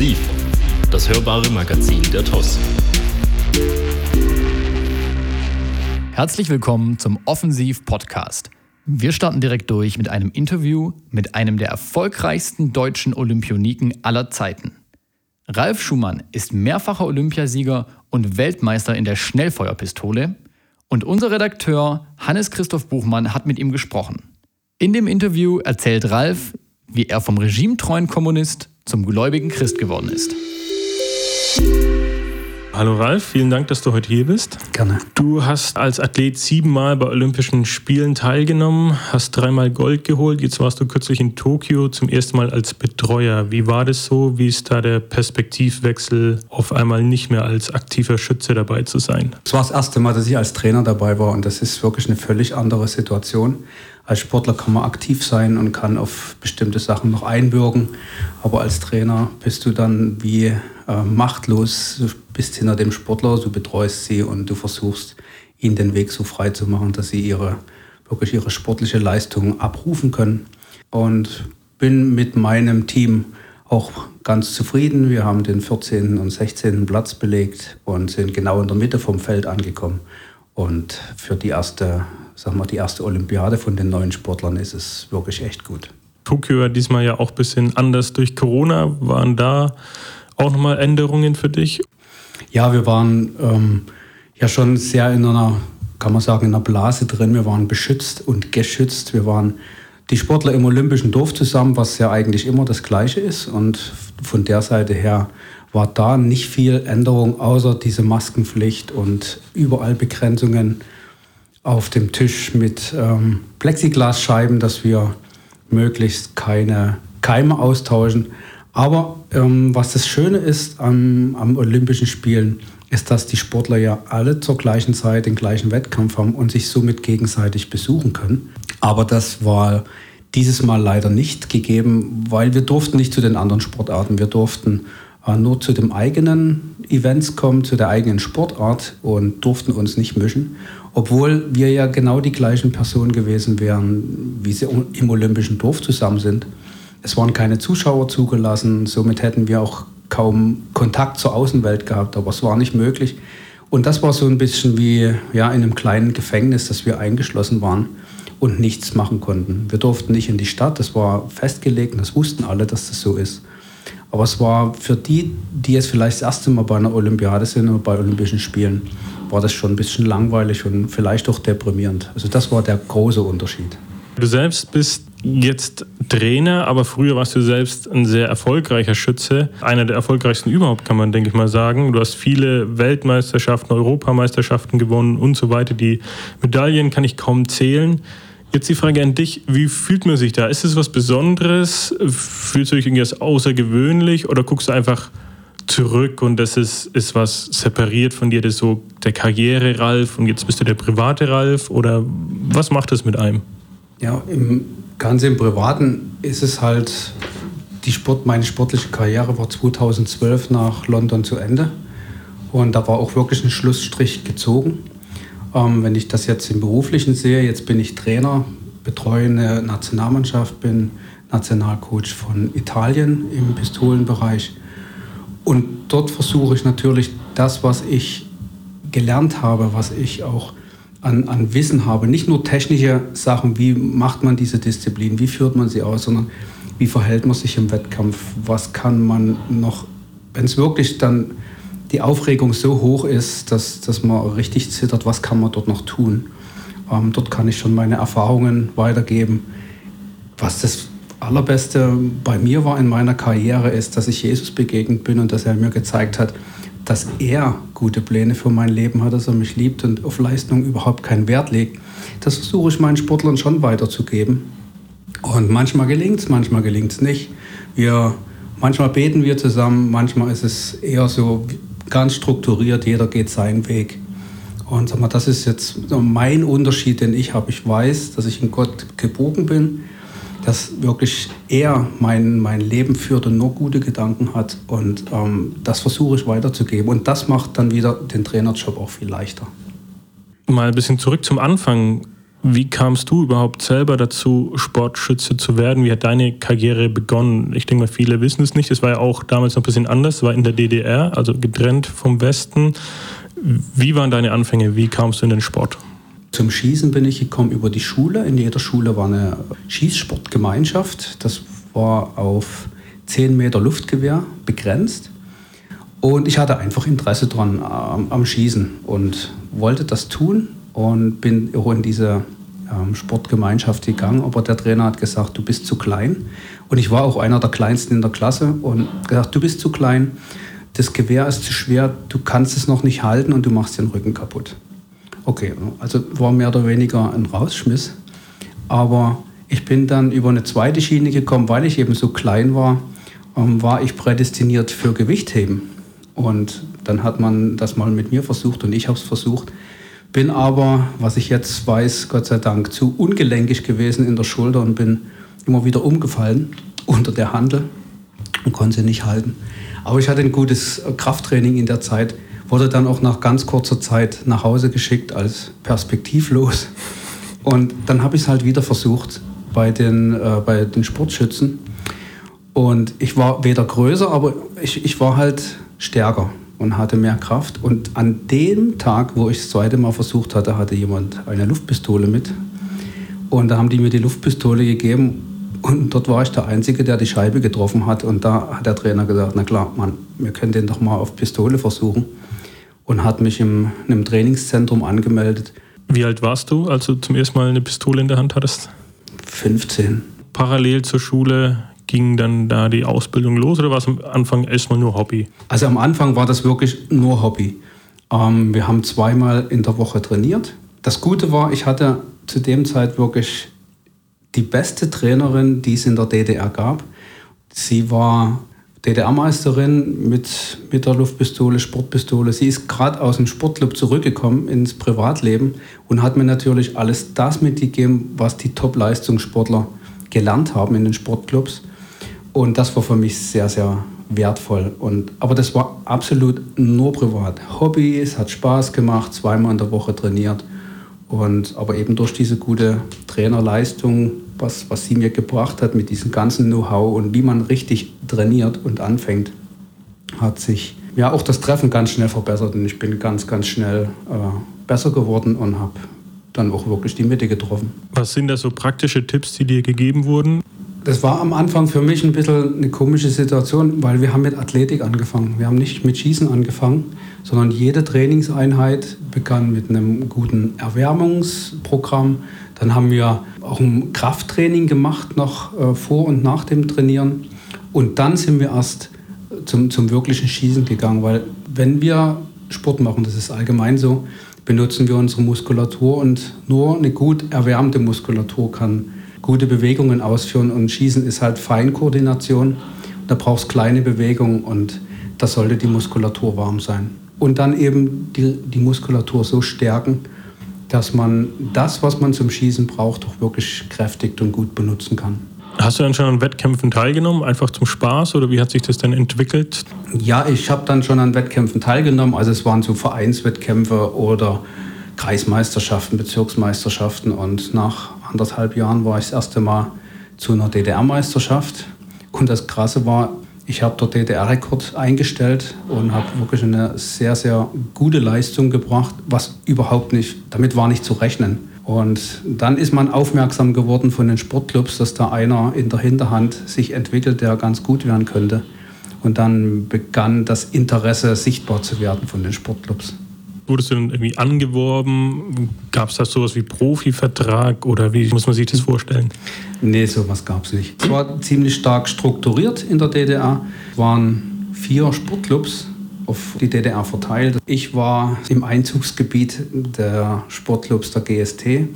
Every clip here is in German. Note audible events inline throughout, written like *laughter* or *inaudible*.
Offensiv, das hörbare Magazin der TOS. Herzlich willkommen zum Offensiv Podcast. Wir starten direkt durch mit einem Interview mit einem der erfolgreichsten deutschen Olympioniken aller Zeiten. Ralf Schumann ist mehrfacher Olympiasieger und Weltmeister in der Schnellfeuerpistole und unser Redakteur Hannes Christoph Buchmann hat mit ihm gesprochen. In dem Interview erzählt Ralf, wie er vom regimetreuen Kommunist zum gläubigen Christ geworden ist. Hallo Ralf, vielen Dank, dass du heute hier bist. Gerne. Du hast als Athlet siebenmal bei Olympischen Spielen teilgenommen, hast dreimal Gold geholt. Jetzt warst du kürzlich in Tokio zum ersten Mal als Betreuer. Wie war das so? Wie ist da der Perspektivwechsel, auf einmal nicht mehr als aktiver Schütze dabei zu sein? Es war das erste Mal, dass ich als Trainer dabei war und das ist wirklich eine völlig andere Situation als Sportler kann man aktiv sein und kann auf bestimmte Sachen noch einwirken. Aber als Trainer bist du dann wie äh, machtlos. Du bist hinter dem Sportler, du betreust sie und du versuchst, ihnen den Weg so frei zu machen, dass sie ihre, wirklich ihre sportliche Leistung abrufen können. Und bin mit meinem Team auch ganz zufrieden. Wir haben den 14. und 16. Platz belegt und sind genau in der Mitte vom Feld angekommen. Und für die erste sag mal, die erste Olympiade von den neuen Sportlern ist es wirklich echt gut. Tokio war diesmal ja auch ein bisschen anders durch Corona. Waren da auch nochmal Änderungen für dich? Ja, wir waren ähm, ja schon sehr in einer, kann man sagen, in einer Blase drin. Wir waren beschützt und geschützt. Wir waren die Sportler im Olympischen Dorf zusammen, was ja eigentlich immer das Gleiche ist. Und von der Seite her war da nicht viel Änderung, außer diese Maskenpflicht und überall Begrenzungen auf dem Tisch mit ähm, Plexiglasscheiben, dass wir möglichst keine Keime austauschen. Aber ähm, was das Schöne ist am, am Olympischen Spielen, ist, dass die Sportler ja alle zur gleichen Zeit den gleichen Wettkampf haben und sich somit gegenseitig besuchen können. Aber das war dieses Mal leider nicht gegeben, weil wir durften nicht zu den anderen Sportarten. Wir durften äh, nur zu den eigenen Events kommen, zu der eigenen Sportart und durften uns nicht mischen obwohl wir ja genau die gleichen Personen gewesen wären, wie sie im Olympischen Dorf zusammen sind. Es waren keine Zuschauer zugelassen, somit hätten wir auch kaum Kontakt zur Außenwelt gehabt, aber es war nicht möglich. Und das war so ein bisschen wie ja, in einem kleinen Gefängnis, dass wir eingeschlossen waren und nichts machen konnten. Wir durften nicht in die Stadt, das war festgelegt und das wussten alle, dass das so ist. Aber es war für die, die jetzt vielleicht das erste Mal bei einer Olympiade sind oder bei Olympischen Spielen, war das schon ein bisschen langweilig und vielleicht auch deprimierend. Also das war der große Unterschied. Du selbst bist jetzt Trainer, aber früher warst du selbst ein sehr erfolgreicher Schütze. Einer der erfolgreichsten überhaupt, kann man, denke ich mal, sagen. Du hast viele Weltmeisterschaften, Europameisterschaften gewonnen und so weiter. Die Medaillen kann ich kaum zählen. Jetzt die Frage an dich, wie fühlt man sich da? Ist es was Besonderes? Fühlst du dich irgendwie außergewöhnlich oder guckst du einfach zurück und das ist, ist was separiert von dir, das ist so der Karriere-Ralf und jetzt bist du der private Ralf oder was macht das mit einem? Ja, im, ganz im Privaten ist es halt, die Sport, meine sportliche Karriere war 2012 nach London zu Ende und da war auch wirklich ein Schlussstrich gezogen. Ähm, wenn ich das jetzt im Beruflichen sehe, jetzt bin ich Trainer, betreue eine Nationalmannschaft, bin Nationalcoach von Italien im Pistolenbereich. Und dort versuche ich natürlich das, was ich gelernt habe, was ich auch an, an Wissen habe, nicht nur technische Sachen, wie macht man diese Disziplin, wie führt man sie aus, sondern wie verhält man sich im Wettkampf, was kann man noch, wenn es wirklich dann die Aufregung so hoch ist, dass, dass man richtig zittert, was kann man dort noch tun. Ähm, dort kann ich schon meine Erfahrungen weitergeben. Was das Allerbeste bei mir war in meiner Karriere ist, dass ich Jesus begegnet bin und dass er mir gezeigt hat, dass er gute Pläne für mein Leben hat, dass er mich liebt und auf Leistung überhaupt keinen Wert legt. Das versuche ich meinen Sportlern schon weiterzugeben. Und manchmal gelingt es, manchmal gelingt es nicht. Wir, manchmal beten wir zusammen, manchmal ist es eher so ganz strukturiert, jeder geht seinen Weg. Und sag mal, das ist jetzt mein Unterschied, den ich habe. Ich weiß, dass ich in Gott gebogen bin dass wirklich er mein, mein Leben führt und nur gute Gedanken hat. Und ähm, das versuche ich weiterzugeben. Und das macht dann wieder den Trainerjob auch viel leichter. Mal ein bisschen zurück zum Anfang. Wie kamst du überhaupt selber dazu, Sportschütze zu werden? Wie hat deine Karriere begonnen? Ich denke mal, viele wissen es nicht. Es war ja auch damals noch ein bisschen anders. Es war in der DDR, also getrennt vom Westen. Wie waren deine Anfänge? Wie kamst du in den Sport? Zum Schießen bin ich gekommen über die Schule. In jeder Schule war eine Schießsportgemeinschaft. Das war auf 10 Meter Luftgewehr begrenzt. Und ich hatte einfach Interesse dran am, am Schießen und wollte das tun und bin auch in diese ähm, Sportgemeinschaft gegangen. Aber der Trainer hat gesagt, du bist zu klein. Und ich war auch einer der kleinsten in der Klasse und gesagt, du bist zu klein, das Gewehr ist zu schwer, du kannst es noch nicht halten und du machst den Rücken kaputt. Okay, also war mehr oder weniger ein Rausschmiss. Aber ich bin dann über eine zweite Schiene gekommen, weil ich eben so klein war, ähm, war ich prädestiniert für Gewichtheben. Und dann hat man das mal mit mir versucht und ich habe es versucht. Bin aber, was ich jetzt weiß, Gott sei Dank, zu ungelenkig gewesen in der Schulter und bin immer wieder umgefallen unter der Handel und konnte sie nicht halten. Aber ich hatte ein gutes Krafttraining in der Zeit, wurde dann auch nach ganz kurzer Zeit nach Hause geschickt als perspektivlos. Und dann habe ich es halt wieder versucht bei den, äh, bei den Sportschützen. Und ich war weder größer, aber ich, ich war halt stärker und hatte mehr Kraft. Und an dem Tag, wo ich das zweite Mal versucht hatte, hatte jemand eine Luftpistole mit. Und da haben die mir die Luftpistole gegeben und dort war ich der Einzige, der die Scheibe getroffen hat. Und da hat der Trainer gesagt, na klar, Mann, wir können den doch mal auf Pistole versuchen. Und hat mich im, in einem Trainingszentrum angemeldet. Wie alt warst du, als du zum ersten Mal eine Pistole in der Hand hattest? 15. Parallel zur Schule ging dann da die Ausbildung los oder war es am Anfang erstmal nur Hobby? Also am Anfang war das wirklich nur Hobby. Ähm, wir haben zweimal in der Woche trainiert. Das Gute war, ich hatte zu dem Zeit wirklich die beste Trainerin, die es in der DDR gab. Sie war DDR-Meisterin mit, mit der Luftpistole, Sportpistole. Sie ist gerade aus dem Sportclub zurückgekommen ins Privatleben und hat mir natürlich alles das mitgegeben, was die Top-Leistungssportler gelernt haben in den Sportclubs. Und das war für mich sehr, sehr wertvoll. Und, aber das war absolut nur privat. Hobby, es hat Spaß gemacht, zweimal in der Woche trainiert. Und, aber eben durch diese gute Trainerleistung, was, was sie mir gebracht hat mit diesem ganzen Know-how und wie man richtig trainiert und anfängt, hat sich ja auch das Treffen ganz schnell verbessert. Und ich bin ganz, ganz schnell äh, besser geworden und habe dann auch wirklich die Mitte getroffen. Was sind da so praktische Tipps, die dir gegeben wurden? Das war am Anfang für mich ein bisschen eine komische Situation, weil wir haben mit Athletik angefangen. Wir haben nicht mit Schießen angefangen, sondern jede Trainingseinheit begann mit einem guten Erwärmungsprogramm. Dann haben wir auch ein Krafttraining gemacht, noch äh, vor und nach dem Trainieren. Und dann sind wir erst zum, zum wirklichen Schießen gegangen, weil wenn wir Sport machen, das ist allgemein so, benutzen wir unsere Muskulatur und nur eine gut erwärmte Muskulatur kann gute Bewegungen ausführen und Schießen ist halt Feinkoordination. Da brauchst kleine Bewegungen und da sollte die Muskulatur warm sein. Und dann eben die, die Muskulatur so stärken, dass man das, was man zum Schießen braucht, auch wirklich kräftig und gut benutzen kann. Hast du dann schon an Wettkämpfen teilgenommen, einfach zum Spaß oder wie hat sich das denn entwickelt? Ja, ich habe dann schon an Wettkämpfen teilgenommen. Also es waren so Vereinswettkämpfe oder Kreismeisterschaften, Bezirksmeisterschaften und nach anderthalb Jahren war ich das erste Mal zu einer DDR-Meisterschaft. Und das Krasse war, ich habe dort DDR-Rekord eingestellt und habe wirklich eine sehr, sehr gute Leistung gebracht, was überhaupt nicht, damit war nicht zu rechnen. Und dann ist man aufmerksam geworden von den Sportclubs, dass da einer in der Hinterhand sich entwickelt, der ganz gut werden könnte. Und dann begann das Interesse sichtbar zu werden von den Sportclubs. Wurdest du dann irgendwie angeworben? Gab es da sowas wie Profivertrag oder wie muss man sich das vorstellen? Nee, sowas gab es nicht. Es war ziemlich stark strukturiert in der DDR. Es waren vier Sportclubs auf die DDR verteilt. Ich war im Einzugsgebiet der Sportclubs der GST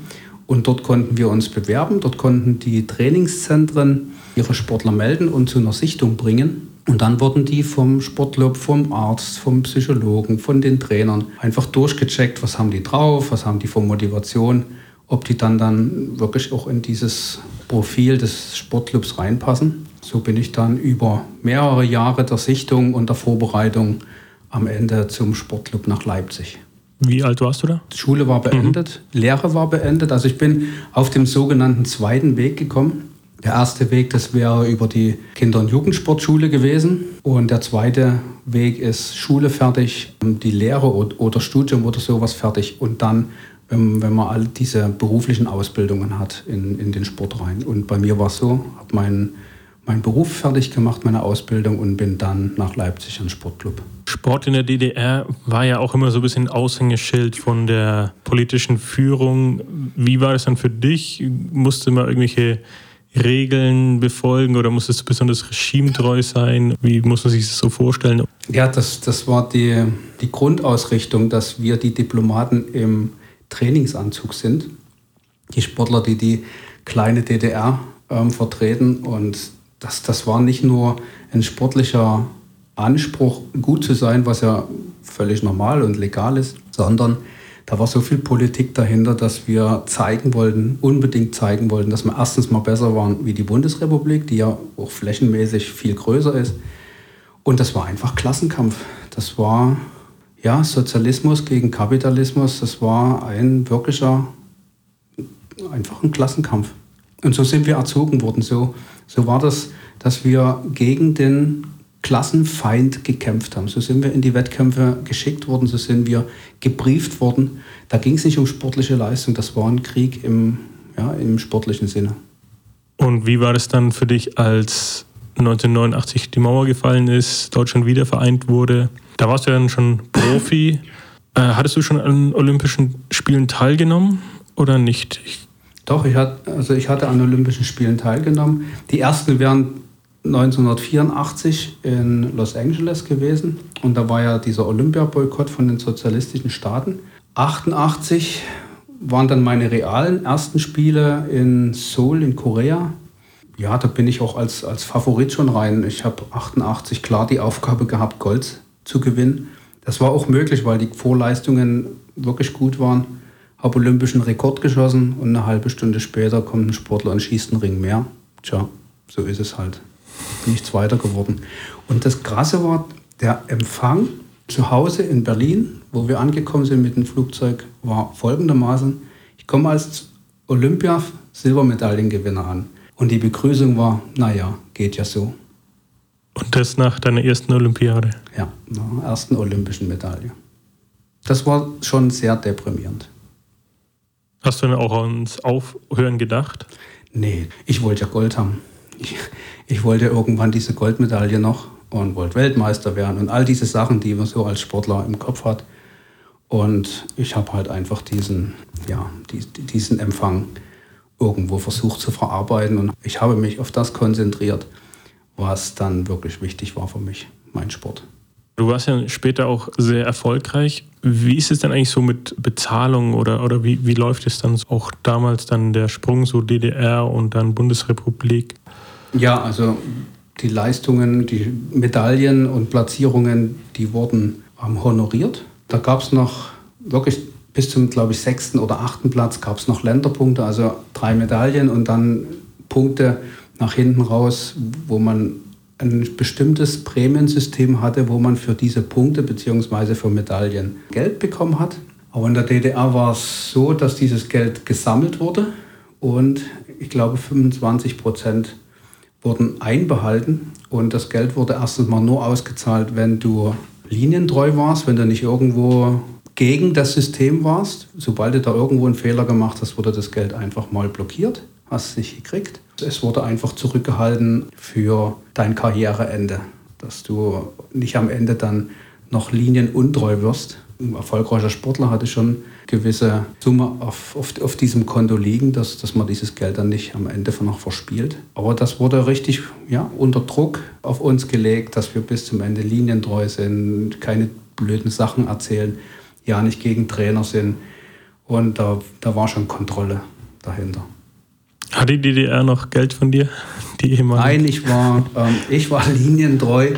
und dort konnten wir uns bewerben. Dort konnten die Trainingszentren ihre Sportler melden und zu einer Sichtung bringen. Und dann wurden die vom Sportclub, vom Arzt, vom Psychologen, von den Trainern einfach durchgecheckt, was haben die drauf, was haben die für Motivation, ob die dann dann wirklich auch in dieses Profil des Sportclubs reinpassen. So bin ich dann über mehrere Jahre der Sichtung und der Vorbereitung am Ende zum Sportclub nach Leipzig. Wie alt warst du da? Die Schule war beendet, mhm. Lehre war beendet. Also ich bin auf dem sogenannten zweiten Weg gekommen. Der erste Weg, das wäre über die Kinder- und Jugendsportschule gewesen. Und der zweite Weg ist Schule fertig, die Lehre oder Studium oder sowas fertig. Und dann, wenn, wenn man all diese beruflichen Ausbildungen hat in, in den Sport rein. Und bei mir war es so, habe meinen meinen Beruf fertig gemacht, meine Ausbildung und bin dann nach Leipzig an Sportclub. Sport in der DDR war ja auch immer so ein bisschen Aushängeschild von der politischen Führung. Wie war das dann für dich? Musste man irgendwelche Regeln befolgen oder musstest du besonders regimetreu sein? Wie muss man sich das so vorstellen? Ja, das, das war die, die Grundausrichtung, dass wir die Diplomaten im Trainingsanzug sind. Die Sportler, die die kleine DDR ähm, vertreten und das, das war nicht nur ein sportlicher Anspruch, gut zu sein, was ja völlig normal und legal ist, sondern da war so viel Politik dahinter, dass wir zeigen wollten, unbedingt zeigen wollten, dass wir erstens mal besser waren wie die Bundesrepublik, die ja auch flächenmäßig viel größer ist. Und das war einfach Klassenkampf. Das war ja Sozialismus gegen Kapitalismus. Das war ein wirklicher, einfach ein Klassenkampf. Und so sind wir erzogen worden. So so war das, dass wir gegen den Klassenfeind gekämpft haben. So sind wir in die Wettkämpfe geschickt worden, so sind wir gebrieft worden. Da ging es nicht um sportliche Leistung, das war ein Krieg im, ja, im sportlichen Sinne. Und wie war das dann für dich, als 1989 die Mauer gefallen ist, Deutschland wieder vereint wurde? Da warst du ja dann schon Profi. *laughs* Äh, hattest du schon an Olympischen Spielen teilgenommen oder nicht? Ich doch, ich hatte, also ich hatte an Olympischen Spielen teilgenommen. Die ersten wären 1984 in Los Angeles gewesen und da war ja dieser Olympiaboykott von den sozialistischen Staaten. 88 waren dann meine realen ersten Spiele in Seoul in Korea. Ja, da bin ich auch als, als Favorit schon rein. Ich habe 88 klar die Aufgabe gehabt, Gold zu gewinnen. Das war auch möglich, weil die Vorleistungen wirklich gut waren habe olympischen Rekord geschossen und eine halbe Stunde später kommt ein Sportler und schießt einen Ring mehr. Tja, so ist es halt. Nichts weiter geworden. Und das Krasse war, der Empfang zu Hause in Berlin, wo wir angekommen sind mit dem Flugzeug, war folgendermaßen. Ich komme als Olympia-Silbermedaillengewinner an. Und die Begrüßung war, naja, geht ja so. Und das nach deiner ersten Olympiade? Ja, nach der ersten olympischen Medaille. Das war schon sehr deprimierend. Hast du denn auch ans Aufhören gedacht? Nee, ich wollte ja Gold haben. Ich, ich wollte irgendwann diese Goldmedaille noch und wollte Weltmeister werden und all diese Sachen, die man so als Sportler im Kopf hat. Und ich habe halt einfach diesen, ja, diesen Empfang irgendwo versucht zu verarbeiten und ich habe mich auf das konzentriert, was dann wirklich wichtig war für mich, mein Sport. Du warst ja später auch sehr erfolgreich. Wie ist es denn eigentlich so mit Bezahlung oder, oder wie, wie läuft es dann auch damals dann der Sprung so DDR und dann Bundesrepublik? Ja, also die Leistungen, die Medaillen und Platzierungen, die wurden ähm, honoriert. Da gab es noch wirklich bis zum, glaube ich, sechsten oder achten Platz gab es noch Länderpunkte, also drei Medaillen und dann Punkte nach hinten raus, wo man ein bestimmtes Prämiensystem hatte, wo man für diese Punkte bzw. für Medaillen Geld bekommen hat. Aber in der DDR war es so, dass dieses Geld gesammelt wurde und ich glaube 25 Prozent wurden einbehalten und das Geld wurde erstens mal nur ausgezahlt, wenn du linientreu warst, wenn du nicht irgendwo gegen das System warst. Sobald du da irgendwo einen Fehler gemacht hast, wurde das Geld einfach mal blockiert, hast es nicht gekriegt. Es wurde einfach zurückgehalten für dein Karriereende, dass du nicht am Ende dann noch linienuntreu wirst. Ein erfolgreicher Sportler hatte schon gewisse Summe auf, auf, auf diesem Konto liegen, dass, dass man dieses Geld dann nicht am Ende noch verspielt. Aber das wurde richtig ja, unter Druck auf uns gelegt, dass wir bis zum Ende linientreu sind, keine blöden Sachen erzählen, ja nicht gegen Trainer sind. Und da, da war schon Kontrolle dahinter. Hat die DDR noch Geld von dir? *laughs* Die ehemalige? Nein, ich war, ähm, ich war *laughs* linientreu.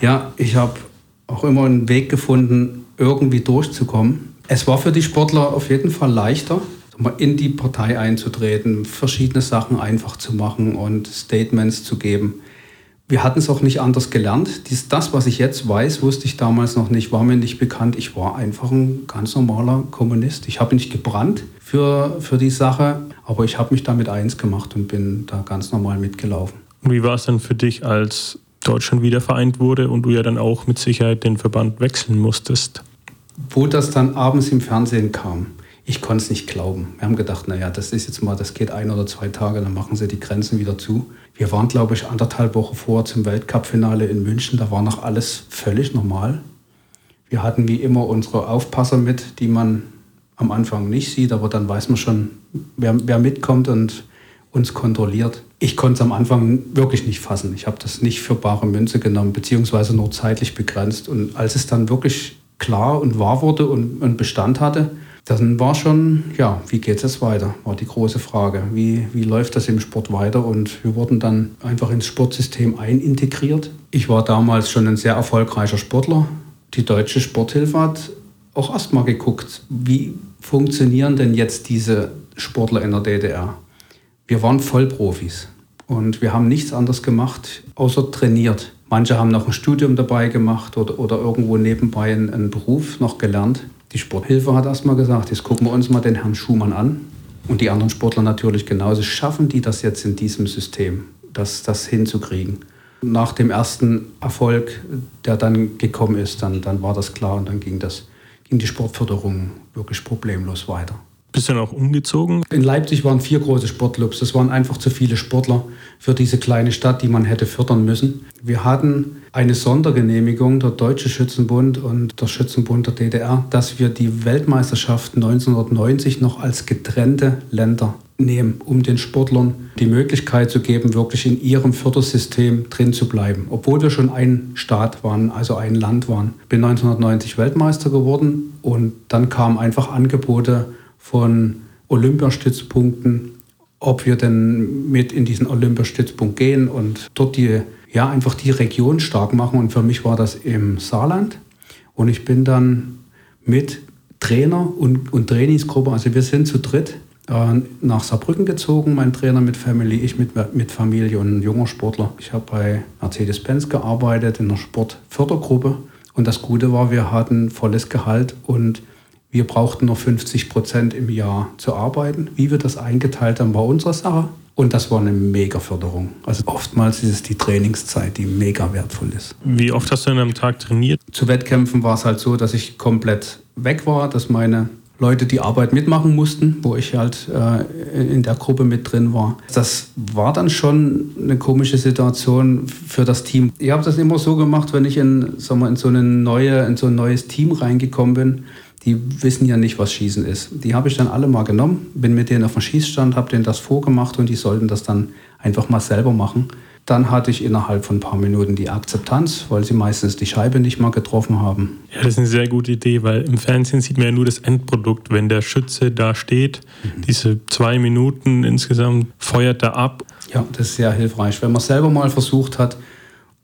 Ja, ich habe auch immer einen Weg gefunden, irgendwie durchzukommen. Es war für die Sportler auf jeden Fall leichter, in die Partei einzutreten, verschiedene Sachen einfach zu machen und Statements zu geben. wir hatten es auch nicht anders gelernt. Dies, das, was ich jetzt weiß, wusste ich damals noch nicht, war mir nicht bekannt. Ich war einfach ein ganz normaler Kommunist. Ich habe nicht gebrannt für, für die Sache, aber ich habe mich damit eins gemacht und bin da ganz normal mitgelaufen. Wie war es dann für dich, als Deutschland wieder vereint wurde und du ja dann auch mit Sicherheit den Verband wechseln musstest? Wo das dann abends im Fernsehen kam, ich konnte es nicht glauben. Wir haben gedacht, naja, das ist jetzt mal, das geht ein oder zwei Tage, dann machen sie die Grenzen wieder zu. Wir waren, glaube ich, anderthalb Wochen vor zum Weltcup-Finale in München. Da war noch alles völlig normal. Wir hatten wie immer unsere Aufpasser mit, die man am Anfang nicht sieht, aber dann weiß man schon, wer, wer mitkommt und uns kontrolliert. Ich konnte es am Anfang wirklich nicht fassen. Ich habe das nicht für bare Münze genommen, beziehungsweise nur zeitlich begrenzt. Und als es dann wirklich klar und wahr wurde und, und Bestand hatte, dann war schon, ja, wie geht es weiter, war die große Frage. Wie, wie läuft das im Sport weiter? Und wir wurden dann einfach ins Sportsystem einintegriert. Ich war damals schon ein sehr erfolgreicher Sportler. Die deutsche Sporthilfe hat auch erstmal geguckt, wie funktionieren denn jetzt diese Sportler in der DDR? Wir waren Vollprofis und wir haben nichts anderes gemacht, außer trainiert. Manche haben noch ein Studium dabei gemacht oder, oder irgendwo nebenbei einen, einen Beruf noch gelernt. Die Sporthilfe hat erstmal gesagt, jetzt gucken wir uns mal den Herrn Schumann an. Und die anderen Sportler natürlich genauso. Schaffen die das jetzt in diesem System, das, das hinzukriegen? Nach dem ersten Erfolg, der dann gekommen ist, dann, dann war das klar und dann ging, das, ging die Sportförderung wirklich problemlos weiter. Bist du dann auch umgezogen? In Leipzig waren vier große Sportclubs. Das waren einfach zu viele Sportler für diese kleine Stadt, die man hätte fördern müssen. Wir hatten eine Sondergenehmigung, der Deutsche Schützenbund und der Schützenbund der DDR, dass wir die Weltmeisterschaft 1990 noch als getrennte Länder nehmen, um den Sportlern die Möglichkeit zu geben, wirklich in ihrem Fördersystem drin zu bleiben. Obwohl wir schon ein Staat waren, also ein Land waren. Bin 1990 Weltmeister geworden und dann kamen einfach Angebote von Olympiastützpunkten, ob wir denn mit in diesen Olympiastützpunkt gehen und dort die, ja, einfach die Region stark machen. Und für mich war das im Saarland. Und ich bin dann mit Trainer und, und Trainingsgruppe, also wir sind zu dritt äh, nach Saarbrücken gezogen, mein Trainer mit Family, ich mit, mit Familie und ein junger Sportler. Ich habe bei Mercedes-Benz gearbeitet in der Sportfördergruppe. Und das Gute war, wir hatten volles Gehalt und wir brauchten noch 50 Prozent im Jahr zu arbeiten. Wie wir das eingeteilt haben, war unsere Sache. Und das war eine mega Förderung. Also oftmals ist es die Trainingszeit, die mega wertvoll ist. Wie oft hast du denn am Tag trainiert? Zu Wettkämpfen war es halt so, dass ich komplett weg war, dass meine Leute die Arbeit mitmachen mussten, wo ich halt äh, in der Gruppe mit drin war. Das war dann schon eine komische Situation für das Team. Ich habe das immer so gemacht, wenn ich in, sagen wir, in, so eine neue, in so ein neues Team reingekommen bin, die wissen ja nicht, was Schießen ist. Die habe ich dann alle mal genommen, bin mit denen auf dem Schießstand, habe denen das vorgemacht und die sollten das dann einfach mal selber machen. Dann hatte ich innerhalb von ein paar Minuten die Akzeptanz, weil sie meistens die Scheibe nicht mal getroffen haben. Ja, das ist eine sehr gute Idee, weil im Fernsehen sieht man ja nur das Endprodukt. Wenn der Schütze da steht, mhm. diese zwei Minuten insgesamt feuert er ab. Ja, das ist sehr hilfreich. Wenn man selber mal versucht hat,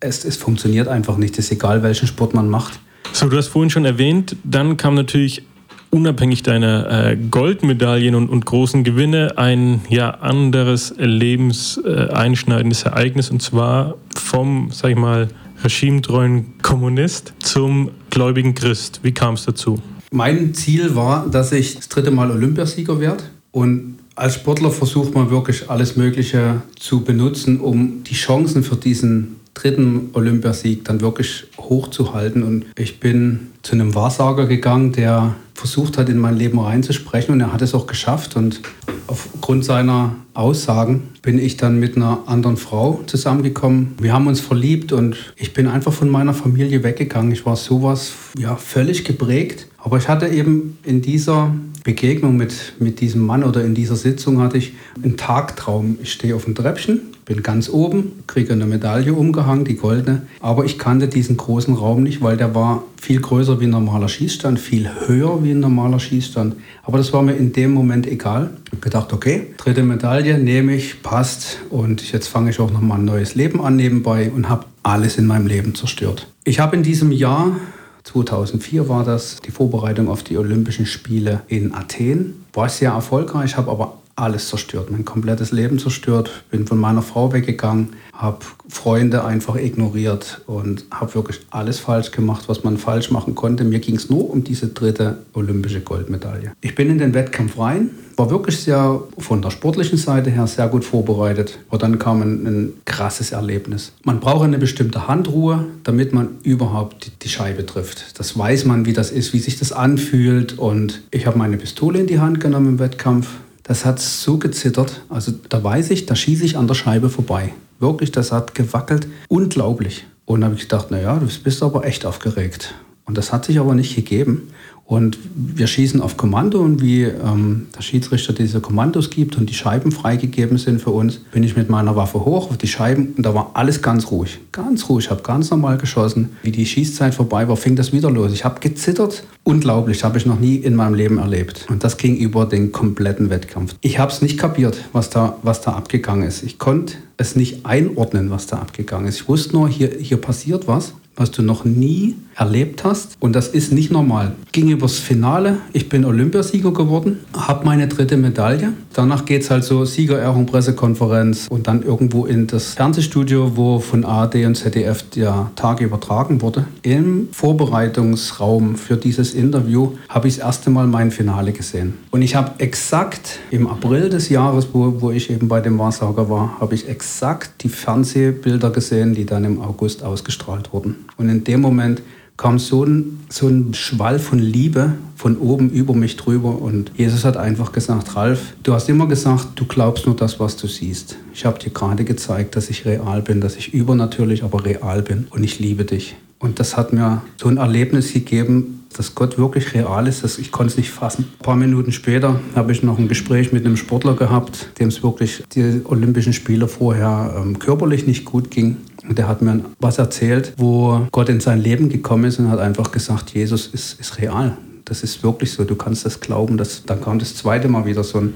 es, es funktioniert einfach nicht. Es ist egal, welchen Sport man macht. So, du hast vorhin schon erwähnt, dann kam natürlich unabhängig deiner äh, Goldmedaillen und, und, großen Gewinne ein ja anderes lebenseinschneidendes äh, Ereignis und zwar vom, sag ich mal, regimetreuen Kommunist zum gläubigen Christ. Wie kam es dazu? Mein Ziel war, dass ich das dritte Mal Olympiasieger werde und als Sportler versucht man wirklich alles Mögliche zu benutzen, um die Chancen für diesen dritten Olympiasieg dann wirklich hochzuhalten. Und ich bin zu einem Wahrsager gegangen, der versucht hat, in mein Leben reinzusprechen und er hat es auch geschafft. Und aufgrund seiner Aussagen bin ich dann mit einer anderen Frau zusammengekommen. Wir haben uns verliebt und ich bin einfach von meiner Familie weggegangen. Ich war sowas ja völlig geprägt. Aber ich hatte eben in dieser Begegnung mit, mit diesem Mann oder in dieser Sitzung hatte ich einen Tagtraum. Ich stehe auf dem Treppchen bin ganz oben, kriege eine Medaille umgehangen, die goldene. Aber ich kannte diesen großen Raum nicht, weil der war viel größer wie ein normaler Schießstand, viel höher wie ein normaler Schießstand. Aber das war mir in dem Moment egal. Ich habe gedacht, okay, dritte Medaille nehme ich, passt. Und jetzt fange ich auch nochmal ein neues Leben an nebenbei und habe alles in meinem Leben zerstört. Ich habe in diesem Jahr 2004 war das die Vorbereitung auf die Olympischen Spiele in Athen. War sehr erfolgreich, habe aber alles zerstört, mein komplettes Leben zerstört. Bin von meiner Frau weggegangen, habe Freunde einfach ignoriert und habe wirklich alles falsch gemacht, was man falsch machen konnte. Mir ging es nur um diese dritte olympische Goldmedaille. Ich bin in den Wettkampf rein, war wirklich sehr von der sportlichen Seite her sehr gut vorbereitet. Und dann kam ein, ein krasses Erlebnis. Man braucht eine bestimmte Handruhe, damit man überhaupt die, die Scheibe trifft. Das weiß man, wie das ist, wie sich das anfühlt. Und ich habe meine Pistole in die Hand genommen im Wettkampf. Das hat so gezittert. Also da weiß ich, da schieße ich an der Scheibe vorbei. Wirklich, das hat gewackelt. Unglaublich. Und da habe ich gedacht, naja, du bist aber echt aufgeregt. Und das hat sich aber nicht gegeben. Und wir schießen auf Kommando und wie ähm, der Schiedsrichter diese Kommandos gibt und die Scheiben freigegeben sind für uns, bin ich mit meiner Waffe hoch auf die Scheiben und da war alles ganz ruhig. Ganz ruhig, habe ganz normal geschossen. Wie die Schießzeit vorbei war, fing das wieder los. Ich habe gezittert. Unglaublich, habe ich noch nie in meinem Leben erlebt. Und das ging über den kompletten Wettkampf. Ich habe es nicht kapiert, was da, was da abgegangen ist. Ich konnte es nicht einordnen, was da abgegangen ist. Ich wusste nur, hier, hier passiert was was du noch nie erlebt hast. Und das ist nicht normal. Ging übers Finale. Ich bin Olympiasieger geworden, habe meine dritte Medaille. Danach geht es halt so Siegerehrung, Pressekonferenz und dann irgendwo in das Fernsehstudio, wo von ARD und ZDF der Tag übertragen wurde. Im Vorbereitungsraum für dieses Interview habe ich das erste Mal mein Finale gesehen. Und ich habe exakt im April des Jahres, wo, wo ich eben bei dem Wahrsager war, habe ich exakt die Fernsehbilder gesehen, die dann im August ausgestrahlt wurden. Und in dem Moment kam so ein, so ein Schwall von Liebe von oben über mich drüber. Und Jesus hat einfach gesagt, Ralf, du hast immer gesagt, du glaubst nur das, was du siehst. Ich habe dir gerade gezeigt, dass ich real bin, dass ich übernatürlich, aber real bin. Und ich liebe dich. Und das hat mir so ein Erlebnis gegeben, dass Gott wirklich real ist. Dass ich konnte es nicht fassen. Ein paar Minuten später habe ich noch ein Gespräch mit einem Sportler gehabt, dem es wirklich die Olympischen Spiele vorher ähm, körperlich nicht gut ging. Und der hat mir was erzählt, wo Gott in sein Leben gekommen ist und hat einfach gesagt, Jesus ist, ist real. Das ist wirklich so, du kannst das glauben. Das, dann kam das zweite Mal wieder so ein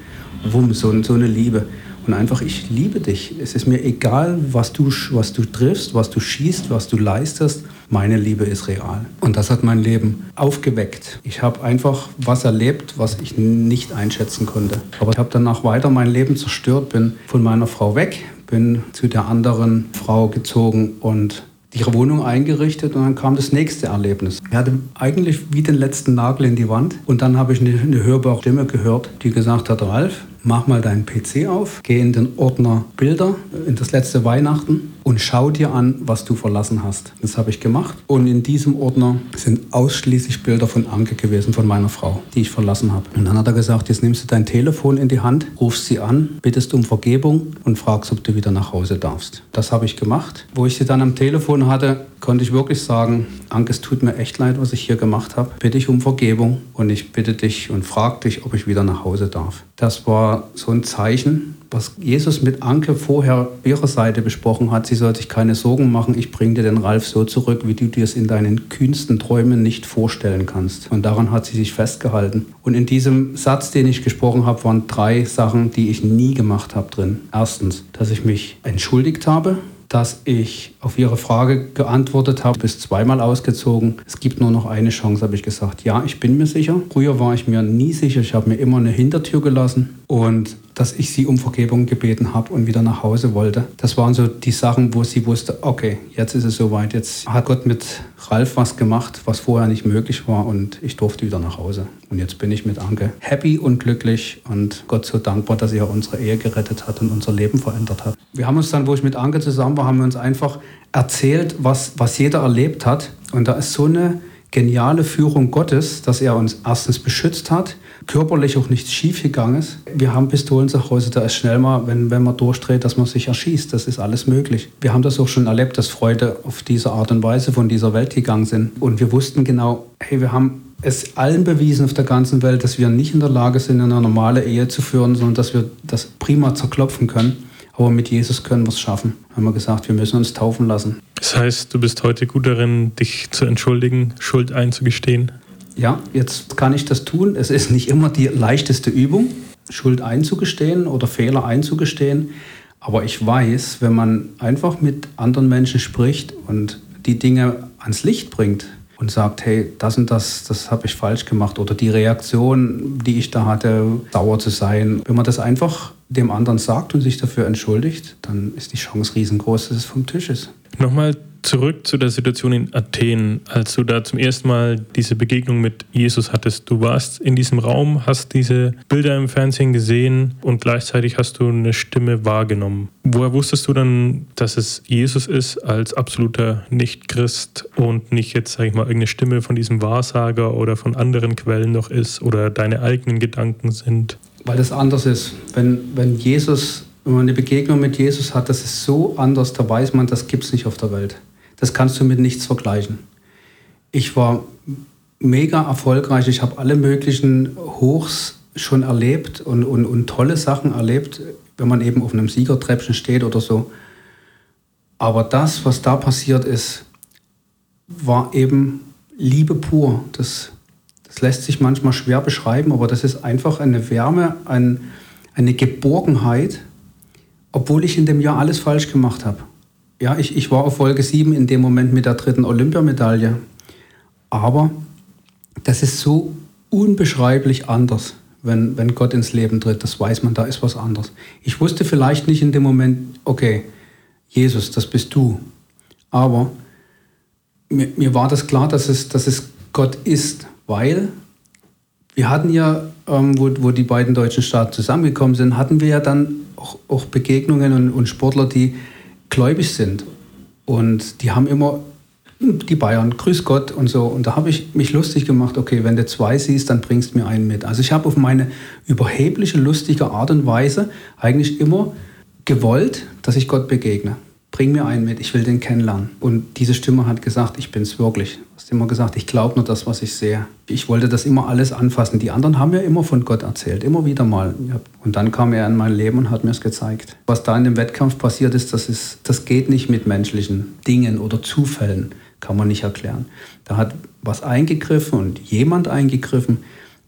Wumm, so, so eine Liebe. Und einfach, ich liebe dich. Es ist mir egal, was du, was du triffst, was du schießt, was du leistest. Meine Liebe ist real. Und das hat mein Leben aufgeweckt. Ich habe einfach was erlebt, was ich nicht einschätzen konnte. Aber ich habe danach weiter mein Leben zerstört, bin von meiner Frau weg, bin zu der anderen Frau gezogen und ihre Wohnung eingerichtet und dann kam das nächste Erlebnis. Ich hatte eigentlich wie den letzten Nagel in die Wand und dann habe ich eine, eine hörbare Stimme gehört, die gesagt hat, Ralf, mach mal deinen PC auf, geh in den Ordner Bilder, in das letzte Weihnachten und schau dir an, was du verlassen hast. Das habe ich gemacht und in diesem Ordner sind ausschließlich Bilder von Anke gewesen, von meiner Frau, die ich verlassen habe. Und dann hat er gesagt, jetzt nimmst du dein Telefon in die Hand, rufst sie an, bittest um Vergebung und fragst, ob du wieder nach Hause darfst. Das habe ich gemacht. Wo ich sie dann am Telefon hatte, konnte ich wirklich sagen, Anke, es tut mir echt leid, was ich hier gemacht habe. Bitte ich um Vergebung und ich bitte dich und frag dich, ob ich wieder nach Hause darf. Das war so ein Zeichen, was Jesus mit Anke vorher ihrer Seite besprochen hat. Sie soll sich keine Sorgen machen, ich bringe dir den Ralf so zurück, wie du dir es in deinen kühnsten Träumen nicht vorstellen kannst. Und daran hat sie sich festgehalten. Und in diesem Satz, den ich gesprochen habe, waren drei Sachen, die ich nie gemacht habe drin. Erstens, dass ich mich entschuldigt habe dass ich auf Ihre Frage geantwortet habe, bis zweimal ausgezogen. Es gibt nur noch eine Chance, habe ich gesagt. Ja, ich bin mir sicher. Früher war ich mir nie sicher. Ich habe mir immer eine Hintertür gelassen und dass ich sie um Vergebung gebeten habe und wieder nach Hause wollte. Das waren so die Sachen, wo sie wusste, okay, jetzt ist es soweit. Jetzt hat Gott mit Ralf was gemacht, was vorher nicht möglich war und ich durfte wieder nach Hause. Und jetzt bin ich mit Anke happy und glücklich und Gott so dankbar, dass er unsere Ehe gerettet hat und unser Leben verändert hat. Wir haben uns dann, wo ich mit Anke zusammen war, haben wir uns einfach erzählt, was, was jeder erlebt hat. Und da ist so eine geniale Führung Gottes, dass er uns erstens beschützt hat, körperlich auch nichts schiefgegangen ist. Wir haben Pistolen zu Hause, da ist schnell mal, wenn, wenn man durchdreht, dass man sich erschießt. Das ist alles möglich. Wir haben das auch schon erlebt, dass Freude auf diese Art und Weise von dieser Welt gegangen sind. Und wir wussten genau, hey, wir haben es allen bewiesen auf der ganzen Welt, dass wir nicht in der Lage sind, eine normale Ehe zu führen, sondern dass wir das prima zerklopfen können. Aber mit Jesus können wir es schaffen. Haben wir gesagt, wir müssen uns taufen lassen. Das heißt, du bist heute gut darin, dich zu entschuldigen, Schuld einzugestehen? Ja, jetzt kann ich das tun. Es ist nicht immer die leichteste Übung, Schuld einzugestehen oder Fehler einzugestehen. Aber ich weiß, wenn man einfach mit anderen Menschen spricht und die Dinge ans Licht bringt und sagt, hey, das und das, das habe ich falsch gemacht. Oder die Reaktion, die ich da hatte, sauer zu sein. Wenn man das einfach dem anderen sagt und sich dafür entschuldigt, dann ist die Chance riesengroß, dass es vom Tisch ist. Nochmal zurück zu der Situation in Athen, als du da zum ersten Mal diese Begegnung mit Jesus hattest. Du warst in diesem Raum, hast diese Bilder im Fernsehen gesehen und gleichzeitig hast du eine Stimme wahrgenommen. Woher wusstest du dann, dass es Jesus ist als absoluter Nicht-Christ und nicht jetzt, sag ich mal, irgendeine Stimme von diesem Wahrsager oder von anderen Quellen noch ist oder deine eigenen Gedanken sind? Weil das anders ist. Wenn, wenn Jesus wenn man eine Begegnung mit Jesus hat, das ist so anders, da weiß man, das gibt es nicht auf der Welt. Das kannst du mit nichts vergleichen. Ich war mega erfolgreich. Ich habe alle möglichen Hochs schon erlebt und, und, und tolle Sachen erlebt, wenn man eben auf einem Siegertreppchen steht oder so. Aber das, was da passiert ist, war eben Liebe pur. Das, das lässt sich manchmal schwer beschreiben, aber das ist einfach eine Wärme, ein, eine Geborgenheit, obwohl ich in dem Jahr alles falsch gemacht habe. Ja, ich, ich war auf Folge 7 in dem Moment mit der dritten Olympiamedaille. Aber das ist so unbeschreiblich anders, wenn, wenn Gott ins Leben tritt. Das weiß man, da ist was anderes. Ich wusste vielleicht nicht in dem Moment, okay, Jesus, das bist du. Aber mir, mir war das klar, dass es, dass es Gott ist, weil wir hatten ja, ähm, wo, wo die beiden deutschen Staaten zusammengekommen sind, hatten wir ja dann auch, auch Begegnungen und, und Sportler, die gläubig sind. Und die haben immer die Bayern, grüß Gott und so. Und da habe ich mich lustig gemacht, okay, wenn du zwei siehst, dann bringst du mir einen mit. Also ich habe auf meine überhebliche, lustige Art und Weise eigentlich immer gewollt, dass ich Gott begegne bring mir einen mit, ich will den kennenlernen. Und diese Stimme hat gesagt, ich bin es wirklich. Hast immer gesagt, ich glaube nur das, was ich sehe. Ich wollte das immer alles anfassen. Die anderen haben mir immer von Gott erzählt, immer wieder mal. Und dann kam er in mein Leben und hat mir es gezeigt. Was da in dem Wettkampf passiert ist, das, ist, das geht nicht mit menschlichen Dingen oder Zufällen, kann man nicht erklären. Da hat was eingegriffen und jemand eingegriffen,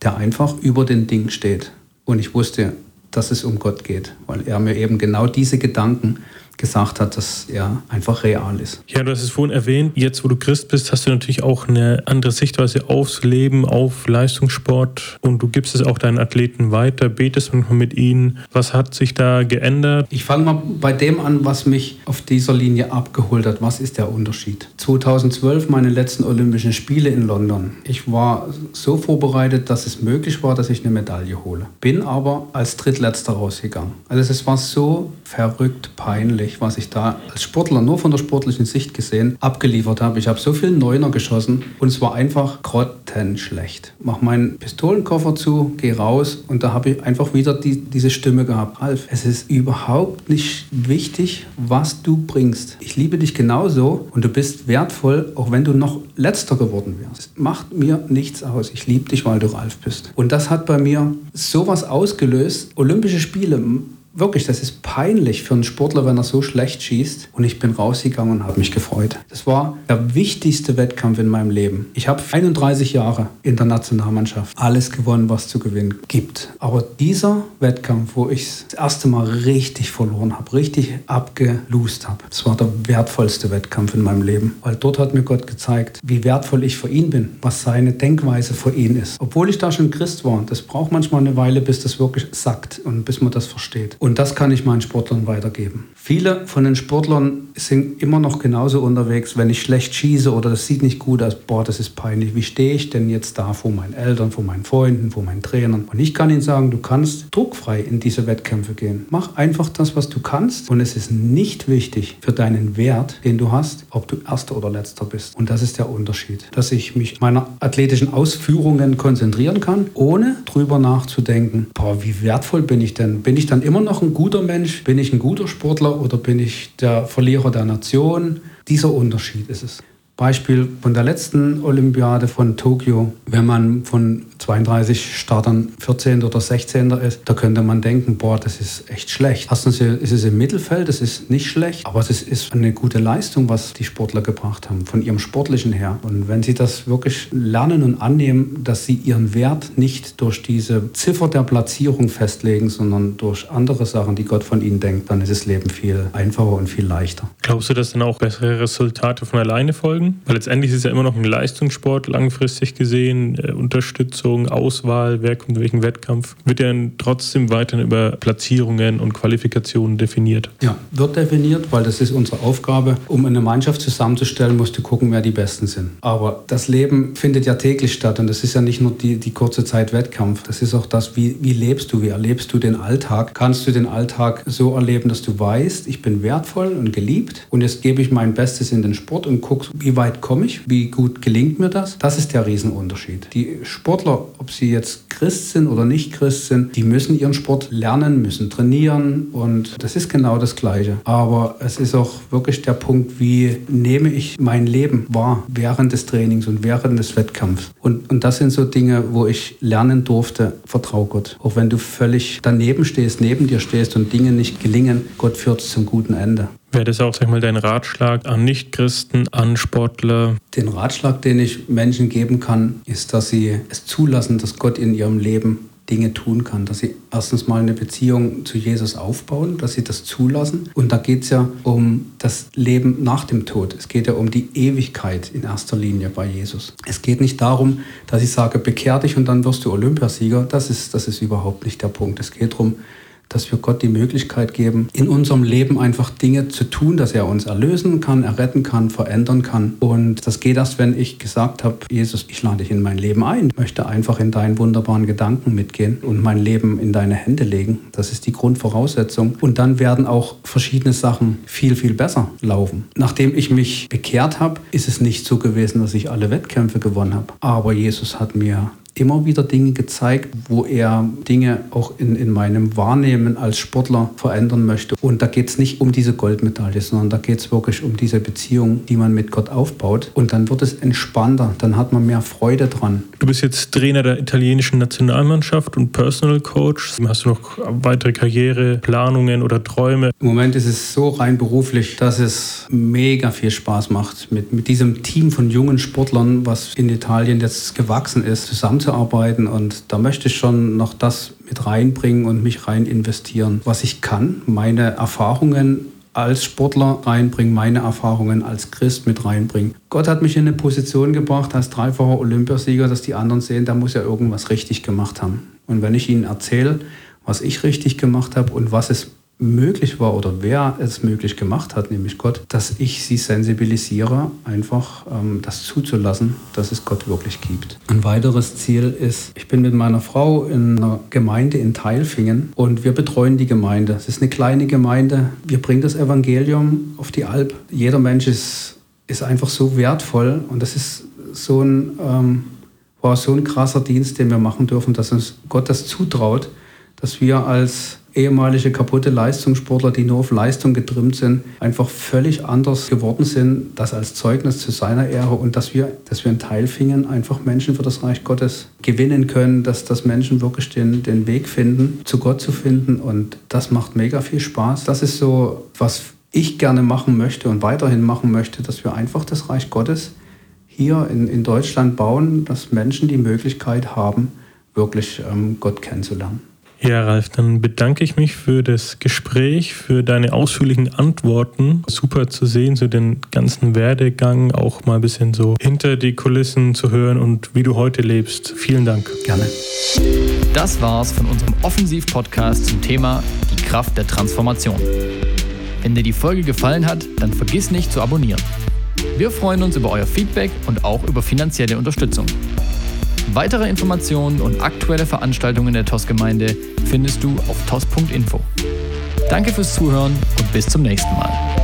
der einfach über den Ding steht. Und ich wusste, dass es um Gott geht, weil er mir eben genau diese Gedanken gesagt hat, dass er einfach real ist. Ja, du hast es vorhin erwähnt, jetzt wo du Christ bist, hast du natürlich auch eine andere Sichtweise aufs Leben, auf Leistungssport und du gibst es auch deinen Athleten weiter, betest manchmal mit ihnen. Was hat sich da geändert? Ich fange mal bei dem an, was mich auf dieser Linie abgeholt hat. Was ist der Unterschied? 2012 meine letzten Olympischen Spiele in London. Ich war so vorbereitet, dass es möglich war, dass ich eine Medaille hole. Bin aber als Drittletzter rausgegangen. Also es war so verrückt peinlich unglaublich, was ich da als Sportler nur von der sportlichen Sicht gesehen abgeliefert habe. Ich habe so viel Neuner geschossen und es war einfach grottenschlecht. Mach meinen Pistolenkoffer zu, geh raus und da habe ich einfach wieder die, diese Stimme gehabt. Ralf, es ist überhaupt nicht wichtig, was du bringst. Ich liebe dich genauso und du bist wertvoll, auch wenn du noch letzter geworden wärst. Macht mir nichts aus. Ich liebe dich, weil du Ralf bist. Und das hat bei mir sowas ausgelöst. Olympische Spiele wirklich, das ist peinlich für einen Sportler, wenn er so schlecht schießt. Und ich bin rausgegangen und habe mich gefreut. Das war der wichtigste Wettkampf in meinem Leben. Ich habe 31 Jahre in der Nationalmannschaft alles gewonnen, was zu gewinnen gibt. Aber dieser Wettkampf, wo ich das erste Mal richtig verloren habe, richtig abgelust habe, das war der wertvollste Wettkampf in meinem Leben. Weil dort hat mir Gott gezeigt, wie wertvoll ich für ihn bin, was seine Denkweise für ihn ist. Obwohl ich da schon Christ war, das braucht manchmal eine Weile, bis das wirklich sackt und bis man das versteht. Und das kann ich meinen Sportlern weitergeben. Viele von den Sportlern sind immer noch genauso unterwegs, wenn ich schlecht schieße oder das sieht nicht gut aus, boah, das ist peinlich. Wie stehe ich denn jetzt da vor meinen Eltern, vor meinen Freunden, vor meinen Trainern? Und ich kann ihnen sagen, du kannst druckfrei in diese Wettkämpfe gehen. Mach einfach das, was du kannst und es ist nicht wichtig für deinen Wert, den du hast, ob du Erster oder Letzter bist. Und das ist der Unterschied, dass ich mich meiner athletischen Ausführungen konzentrieren kann, ohne drüber nachzudenken, boah, wie wertvoll bin ich denn? Bin ich dann immer noch ein guter Mensch? Bin ich ein guter Sportler oder bin ich der Verlierer der Nation? Dieser Unterschied ist es. Beispiel von der letzten Olympiade von Tokio, wenn man von 32 Startern 14. oder 16. ist, da könnte man denken, boah, das ist echt schlecht. Erstens ist es im Mittelfeld, das ist nicht schlecht, aber es ist eine gute Leistung, was die Sportler gebracht haben, von ihrem Sportlichen her. Und wenn sie das wirklich lernen und annehmen, dass sie ihren Wert nicht durch diese Ziffer der Platzierung festlegen, sondern durch andere Sachen, die Gott von ihnen denkt, dann ist das Leben viel einfacher und viel leichter. Glaubst du, dass dann auch bessere Resultate von alleine folgen? Verfolgen? Weil letztendlich ist es ja immer noch ein Leistungssport, langfristig gesehen, äh, Unterstützung, Auswahl, wer kommt in welchen Wettkampf. Wird ja trotzdem weiterhin über Platzierungen und Qualifikationen definiert. Ja, wird definiert, weil das ist unsere Aufgabe. Um eine Mannschaft zusammenzustellen, musst du gucken, wer die Besten sind. Aber das Leben findet ja täglich statt und das ist ja nicht nur die, die kurze Zeit Wettkampf. Das ist auch das, wie, wie lebst du, wie erlebst du den Alltag? Kannst du den Alltag so erleben, dass du weißt, ich bin wertvoll und geliebt und jetzt gebe ich mein Bestes in den Sport und gucke, wie weit komme ich, wie gut gelingt mir das? Das ist der Riesenunterschied. Die Sportler, ob sie jetzt Christ sind oder nicht Christ sind, die müssen ihren Sport lernen, müssen trainieren und das ist genau das Gleiche. Aber es ist auch wirklich der Punkt, wie nehme ich mein Leben wahr während des Trainings und während des Wettkampfs. Und, und das sind so Dinge, wo ich lernen durfte, vertrau Gott. Auch wenn du völlig daneben stehst, neben dir stehst und Dinge nicht gelingen, Gott führt es zum guten Ende. Wäre das auch, sag ich mal, dein Ratschlag an Nichtchristen, an Sportler? Den Ratschlag, den ich Menschen geben kann, ist, dass sie es zulassen, dass Gott in ihrem Leben Dinge tun kann, dass sie erstens mal eine Beziehung zu Jesus aufbauen, dass sie das zulassen. Und da geht es ja um das Leben nach dem Tod. Es geht ja um die Ewigkeit in erster Linie bei Jesus. Es geht nicht darum, dass ich sage, bekehr dich und dann wirst du Olympiasieger. Das ist, das ist überhaupt nicht der Punkt. Es geht darum, dass wir Gott die Möglichkeit geben, in unserem Leben einfach Dinge zu tun, dass er uns erlösen kann, erretten kann, verändern kann. Und das geht erst, wenn ich gesagt habe, Jesus, ich lade dich in mein Leben ein, ich möchte einfach in deinen wunderbaren Gedanken mitgehen und mein Leben in deine Hände legen. Das ist die Grundvoraussetzung. Und dann werden auch verschiedene Sachen viel, viel besser laufen. Nachdem ich mich bekehrt habe, ist es nicht so gewesen, dass ich alle Wettkämpfe gewonnen habe. Aber Jesus hat mir immer wieder Dinge gezeigt, wo er Dinge auch in, in meinem Wahrnehmen als Sportler verändern möchte. Und da geht es nicht um diese Goldmedaille, sondern da geht es wirklich um diese Beziehung, die man mit Gott aufbaut. Und dann wird es entspannter, dann hat man mehr Freude dran. Du bist jetzt Trainer der italienischen Nationalmannschaft und Personal Coach. Hast du noch weitere Karriereplanungen oder Träume? Im Moment ist es so rein beruflich, dass es mega viel Spaß macht, mit, mit diesem Team von jungen Sportlern, was in Italien jetzt gewachsen ist, zusammen zusammenzuarbeiten und da möchte ich schon noch das mit reinbringen und mich rein investieren, was ich kann, meine Erfahrungen als Sportler reinbringen, meine Erfahrungen als Christ mit reinbringen. Gott hat mich in eine Position gebracht als dreifacher Olympiasieger, dass die anderen sehen, da muss er irgendwas richtig gemacht haben. Und wenn ich ihnen erzähle, was ich richtig gemacht habe und was es möglich war oder wer es möglich gemacht hat, nämlich Gott, dass ich sie sensibilisiere, einfach ähm, das zuzulassen, dass es Gott wirklich gibt. Ein weiteres Ziel ist, ich bin mit meiner Frau in einer Gemeinde in Teilfingen und wir betreuen die Gemeinde. Es ist eine kleine Gemeinde. Wir bringen das Evangelium auf die Alp. Jeder Mensch ist, ist einfach so wertvoll und das ist so ein, ähm, war so ein krasser Dienst, den wir machen dürfen, dass uns Gott das zutraut, dass wir als ehemalige kaputte Leistungssportler, die nur auf Leistung getrimmt sind, einfach völlig anders geworden sind, das als Zeugnis zu seiner Ehre und dass wir, dass wir in Teilfingen einfach Menschen für das Reich Gottes gewinnen können, dass, dass Menschen wirklich den, den Weg finden, zu Gott zu finden und das macht mega viel Spaß. Das ist so, was ich gerne machen möchte und weiterhin machen möchte, dass wir einfach das Reich Gottes hier in, in Deutschland bauen, dass Menschen die Möglichkeit haben, wirklich ähm, Gott kennenzulernen. Ja, Ralf, dann bedanke ich mich für das Gespräch, für deine ausführlichen Antworten. Super zu sehen, so den ganzen Werdegang, auch mal ein bisschen so hinter die Kulissen zu hören und wie du heute lebst. Vielen Dank. Gerne. Das war's von unserem Offensiv-Podcast zum Thema Die Kraft der Transformation. Wenn dir die Folge gefallen hat, dann vergiss nicht zu abonnieren. Wir freuen uns über euer Feedback und auch über finanzielle Unterstützung. Weitere Informationen und aktuelle Veranstaltungen der TOS-Gemeinde findest du auf tos.info. Danke fürs Zuhören und bis zum nächsten Mal.